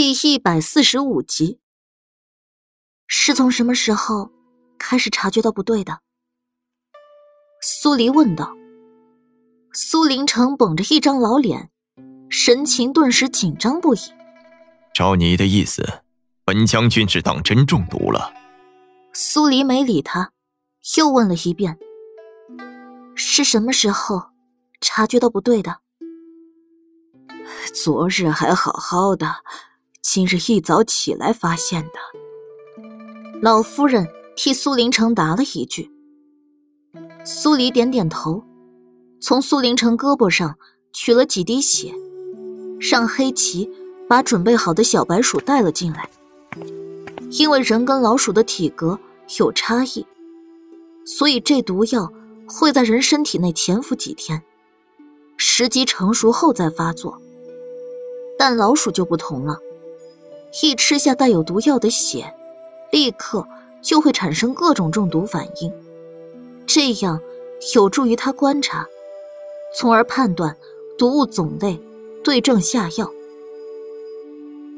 第一百四十五集，是从什么时候开始察觉到不对的？苏黎问道。苏林城绷着一张老脸，神情顿时紧张不已。照你的意思，本将军是当真中毒了。苏黎没理他，又问了一遍：“是什么时候察觉到不对的？”昨日还好好的，今日一早起来发现的。老夫人替苏林城答了一句。苏黎点点头。从苏林城胳膊上取了几滴血，让黑棋把准备好的小白鼠带了进来。因为人跟老鼠的体格有差异，所以这毒药会在人身体内潜伏几天，时机成熟后再发作。但老鼠就不同了，一吃下带有毒药的血，立刻就会产生各种中毒反应，这样有助于他观察。从而判断毒物种类，对症下药。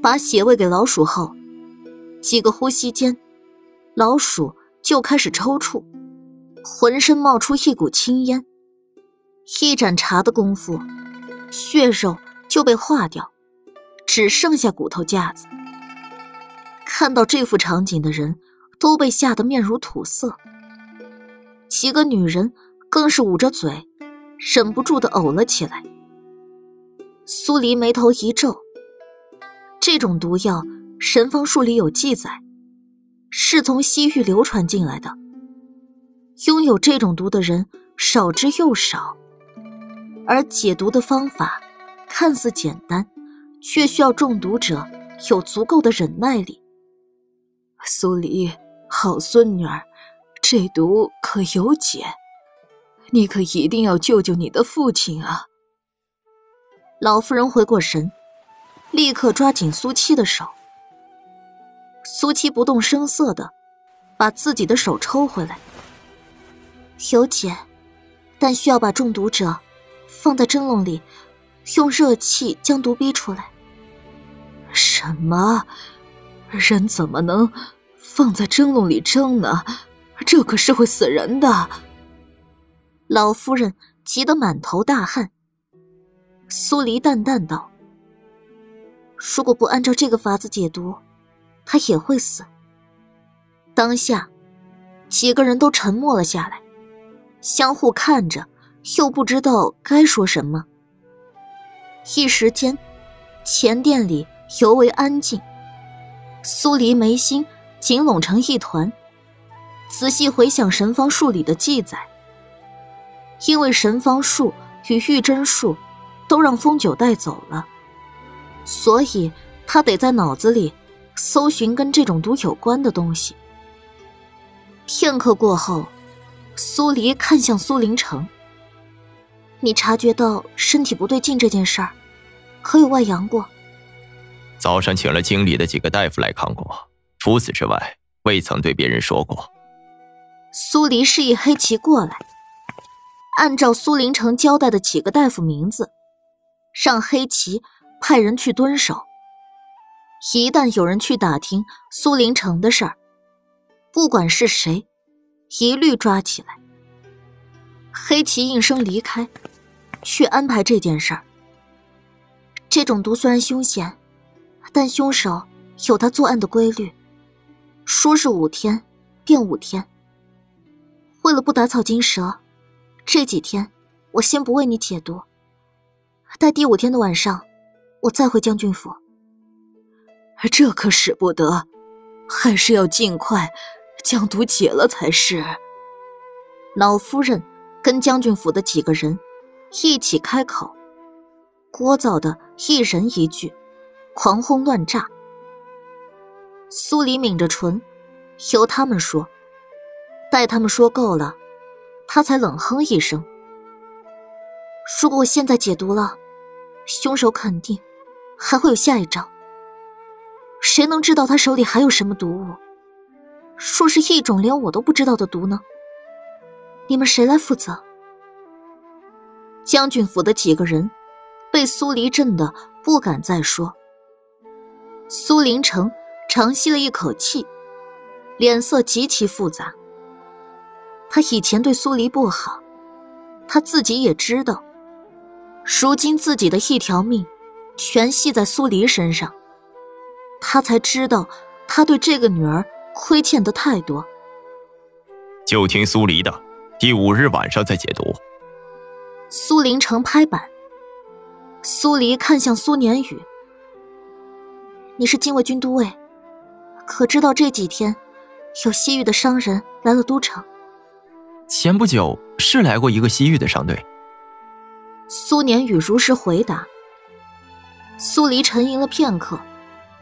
把血喂给老鼠后，几个呼吸间，老鼠就开始抽搐，浑身冒出一股青烟。一盏茶的功夫，血肉就被化掉，只剩下骨头架子。看到这幅场景的人都被吓得面如土色，几个女人更是捂着嘴。忍不住的呕了起来。苏黎眉头一皱，这种毒药神方术里有记载，是从西域流传进来的。拥有这种毒的人少之又少，而解毒的方法看似简单，却需要中毒者有足够的忍耐力。苏黎，好孙女儿，这毒可有解？你可一定要救救你的父亲啊！老夫人回过神，立刻抓紧苏七的手。苏七不动声色的把自己的手抽回来。有解，但需要把中毒者放在蒸笼里，用热气将毒逼出来。什么？人怎么能放在蒸笼里蒸呢？这可是会死人的！老夫人急得满头大汗。苏黎淡淡道：“如果不按照这个法子解毒，他也会死。”当下，几个人都沉默了下来，相互看着，又不知道该说什么。一时间，前殿里尤为安静。苏黎眉心紧拢成一团，仔细回想神方术里的记载。因为神方术与玉真术都让风九带走了，所以他得在脑子里搜寻跟这种毒有关的东西。片刻过后，苏黎看向苏林城：“你察觉到身体不对劲这件事儿，可有外扬过？”早上请了京里的几个大夫来看过，除此之外，未曾对别人说过。苏黎示意黑棋过来。按照苏林城交代的几个大夫名字，让黑棋派人去蹲守。一旦有人去打听苏林城的事儿，不管是谁，一律抓起来。黑棋应声离开，去安排这件事儿。这种毒虽然凶险，但凶手有他作案的规律，说是五天便五天。为了不打草惊蛇。这几天，我先不为你解毒，待第五天的晚上，我再回将军府。这可使不得，还是要尽快将毒解了才是。老夫人跟将军府的几个人一起开口，聒噪的一人一句，狂轰乱炸。苏黎抿着唇，由他们说，待他们说够了。他才冷哼一声：“如果我现在解毒了，凶手肯定还会有下一招。谁能知道他手里还有什么毒物？说是一种连我都不知道的毒呢？你们谁来负责？”将军府的几个人被苏黎震得不敢再说。苏林城长吸了一口气，脸色极其复杂。他以前对苏黎不好，他自己也知道。如今自己的一条命，全系在苏黎身上，他才知道他对这个女儿亏欠的太多。就听苏黎的，第五日晚上再解读。苏林城拍板。苏黎看向苏年宇。你是禁卫军都尉，可知道这几天有西域的商人来了都城？前不久是来过一个西域的商队。苏年宇如实回答。苏黎沉吟了片刻，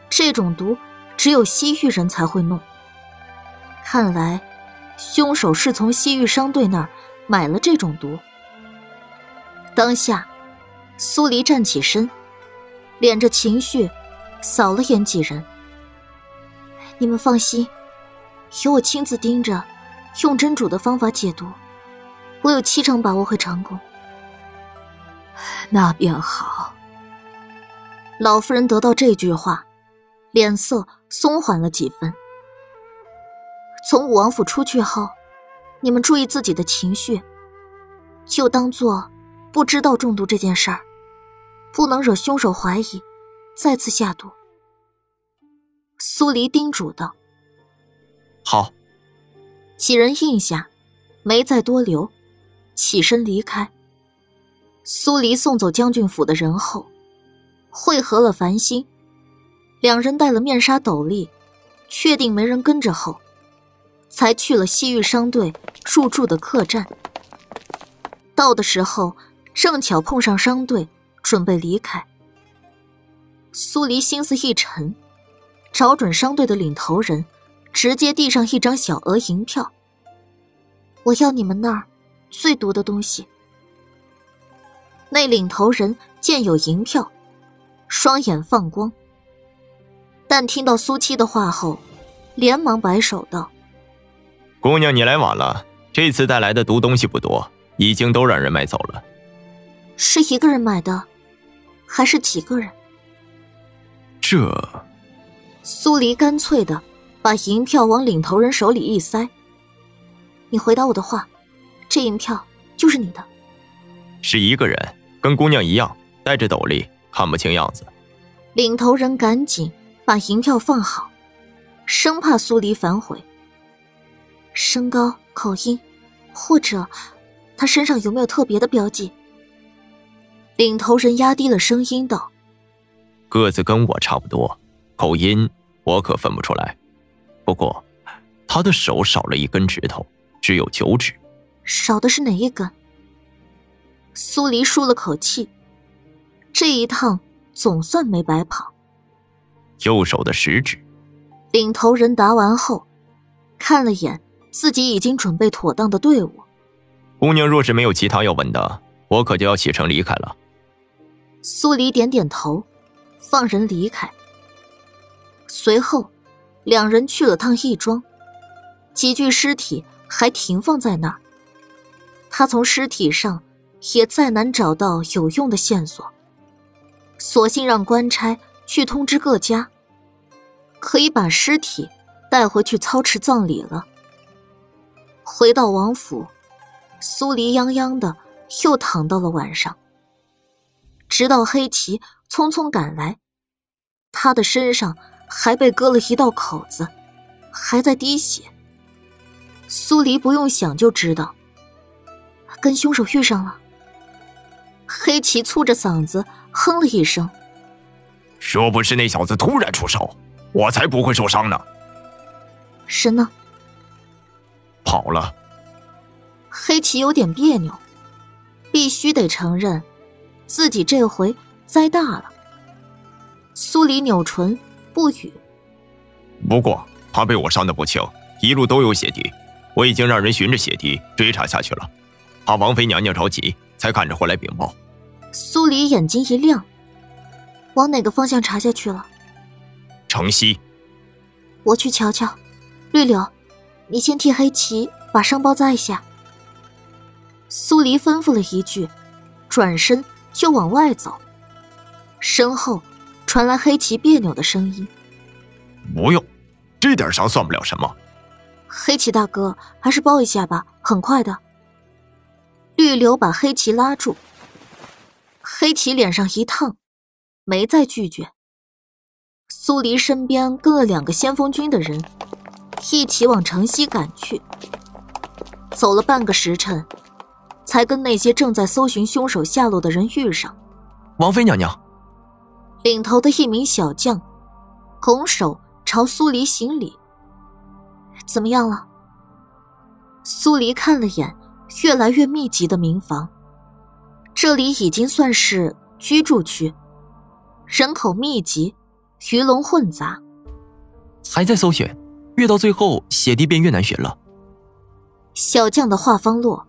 这种毒只有西域人才会弄。看来，凶手是从西域商队那儿买了这种毒。当下，苏黎站起身，敛着情绪。扫了眼几人，你们放心，有我亲自盯着，用真主的方法解毒，我有七成把握会成功。那便好。老夫人得到这句话，脸色松缓了几分。从武王府出去后，你们注意自己的情绪，就当做不知道中毒这件事儿，不能惹凶手怀疑。再次下毒。苏黎叮嘱道：“好。”几人应下，没再多留，起身离开。苏黎送走将军府的人后，会合了繁星，两人戴了面纱斗笠，确定没人跟着后，才去了西域商队入住的客栈。到的时候，正巧碰上商队准备离开。苏黎心思一沉，找准商队的领头人，直接递上一张小额银票。我要你们那儿最毒的东西。那领头人见有银票，双眼放光。但听到苏七的话后，连忙摆手道：“姑娘，你来晚了。这次带来的毒东西不多，已经都让人买走了。是一个人买的，还是几个人？”这，苏黎干脆的把银票往领头人手里一塞。你回答我的话，这银票就是你的。是一个人，跟姑娘一样，戴着斗笠，看不清样子。领头人赶紧把银票放好，生怕苏黎反悔。身高、口音，或者他身上有没有特别的标记？领头人压低了声音道。个子跟我差不多，口音我可分不出来。不过，他的手少了一根指头，只有九指。少的是哪一根？苏黎舒了口气，这一趟总算没白跑。右手的食指。领头人答完后，看了眼自己已经准备妥当的队伍。姑娘若是没有其他要问的，我可就要启程离开了。苏黎点点头。放人离开。随后，两人去了趟义庄，几具尸体还停放在那儿。他从尸体上也再难找到有用的线索，索性让官差去通知各家，可以把尸体带回去操持葬礼了。回到王府，苏黎泱泱的又躺到了晚上，直到黑旗。匆匆赶来，他的身上还被割了一道口子，还在滴血。苏黎不用想就知道，跟凶手遇上了。黑棋粗着嗓子哼了一声：“若不是那小子突然出手，我才不会受伤呢。”神呢？跑了。黑棋有点别扭，必须得承认，自己这回。栽大了。苏黎扭唇不语。不过他被我伤得不轻，一路都有血滴，我已经让人循着血滴追查下去了。怕王妃娘娘着急，才赶着回来禀报。苏黎眼睛一亮，往哪个方向查下去了？城西。我去瞧瞧。绿柳，你先替黑棋把伤包扎一下。苏黎吩咐了一句，转身就往外走。身后传来黑棋别扭的声音：“不用，这点伤算不了什么。黑棋大哥，还是包一下吧，很快的。绿柳把黑棋拉住，黑棋脸上一烫，没再拒绝。苏黎身边跟了两个先锋军的人，一起往城西赶去。走了半个时辰，才跟那些正在搜寻凶手下落的人遇上。王妃娘娘，领头的一名小将拱手朝苏黎行礼。怎么样了？苏黎看了眼越来越密集的民房，这里已经算是居住区，人口密集，鱼龙混杂。还在搜寻，越到最后血滴便越难寻了。小将的话方落，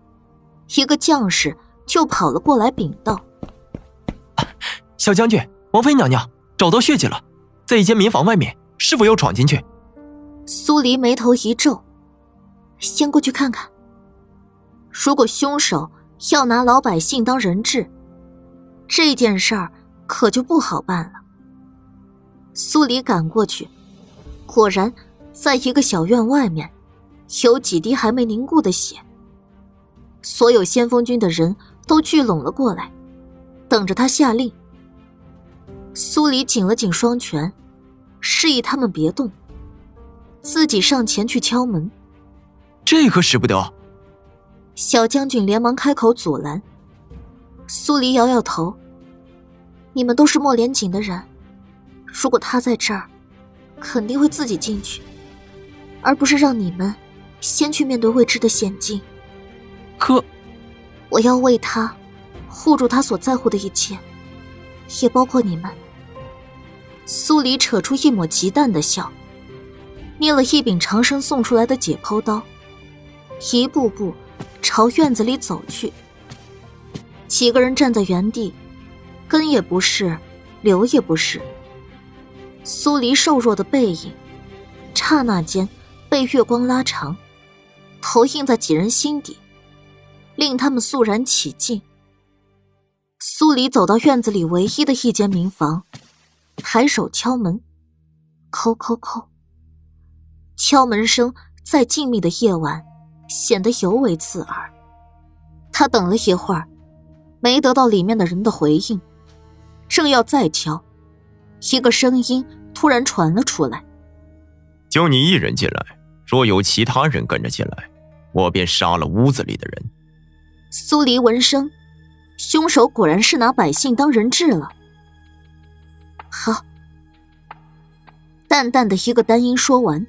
一个将士就跑了过来禀道：“小将军，王妃娘娘找到血迹了，在一间民房外面，是否要闯进去？”苏黎眉头一皱，先过去看看。如果凶手要拿老百姓当人质，这件事儿可就不好办了。苏黎赶过去，果然在一个小院外面，有几滴还没凝固的血。所有先锋军的人都聚拢了过来，等着他下令。苏黎紧了紧双拳，示意他们别动。自己上前去敲门，这可使不得。小将军连忙开口阻拦。苏黎摇摇头：“你们都是莫连锦的人，如果他在这儿，肯定会自己进去，而不是让你们先去面对未知的险境。可，我要为他护住他所在乎的一切，也包括你们。”苏黎扯出一抹极淡的笑。捏了一柄长生送出来的解剖刀，一步步朝院子里走去。几个人站在原地，跟也不是，留也不是。苏黎瘦弱的背影，刹那间被月光拉长，投映在几人心底，令他们肃然起敬。苏黎走到院子里唯一的一间民房，抬手敲门，叩叩叩。敲门声在静谧的夜晚显得尤为刺耳。他等了一会儿，没得到里面的人的回应，正要再敲，一个声音突然传了出来：“就你一人进来，若有其他人跟着进来，我便杀了屋子里的人。”苏黎闻声，凶手果然是拿百姓当人质了。好，淡淡的一个单音说完。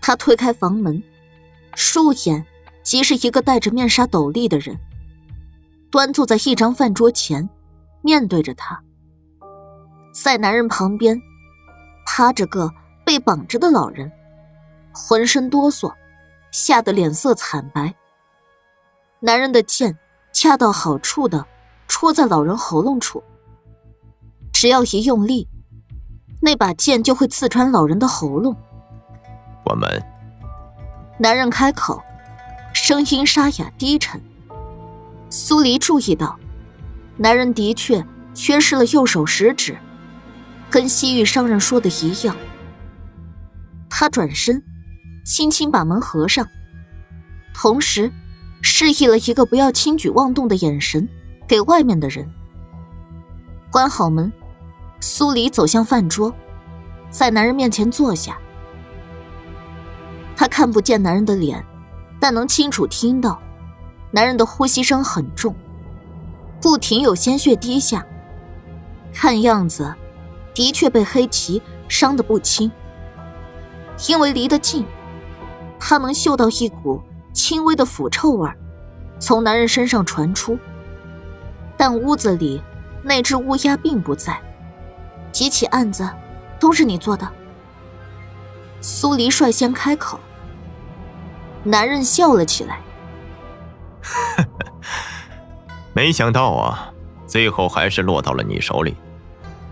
他推开房门，入眼即是一个戴着面纱斗笠的人，端坐在一张饭桌前，面对着他。在男人旁边，趴着个被绑着的老人，浑身哆嗦，吓得脸色惨白。男人的剑恰到好处的戳在老人喉咙处，只要一用力，那把剑就会刺穿老人的喉咙。我们。男人开口，声音沙哑低沉。苏黎注意到，男人的确缺失了右手食指，跟西域商人说的一样。他转身，轻轻把门合上，同时示意了一个不要轻举妄动的眼神给外面的人。关好门，苏黎走向饭桌，在男人面前坐下。他看不见男人的脸，但能清楚听到，男人的呼吸声很重，不停有鲜血滴下。看样子，的确被黑旗伤得不轻。因为离得近，他能嗅到一股轻微的腐臭味从男人身上传出。但屋子里那只乌鸦并不在，几起案子都是你做的。苏黎率先开口。男人笑了起来，没想到啊，最后还是落到了你手里。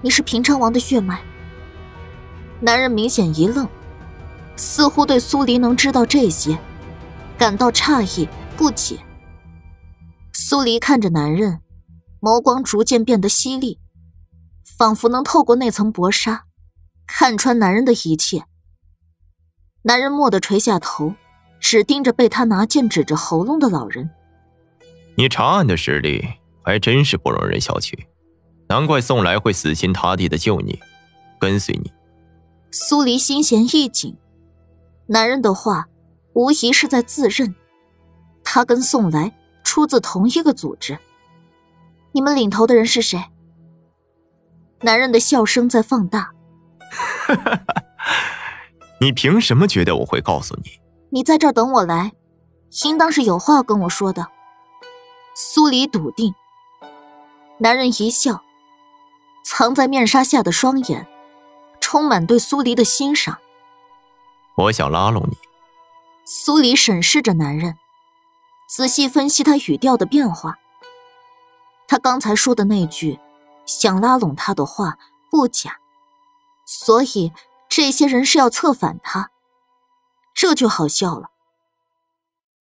你是平昌王的血脉。男人明显一愣，似乎对苏黎能知道这些感到诧异不解。苏黎看着男人，眸光逐渐变得犀利，仿佛能透过那层薄纱，看穿男人的一切。男人蓦地垂下头，只盯着被他拿剑指着喉咙的老人。你查案的实力还真是不容人小觑，难怪宋来会死心塌地的救你，跟随你。苏黎心弦一紧，男人的话无疑是在自认，他跟宋来出自同一个组织。你们领头的人是谁？男人的笑声在放大。你凭什么觉得我会告诉你？你在这儿等我来，应当是有话要跟我说的。苏黎笃定。男人一笑，藏在面纱下的双眼，充满对苏黎的欣赏。我想拉拢你。苏黎审视着男人，仔细分析他语调的变化。他刚才说的那句“想拉拢他”的话不假，所以。这些人是要策反他，这就好笑了。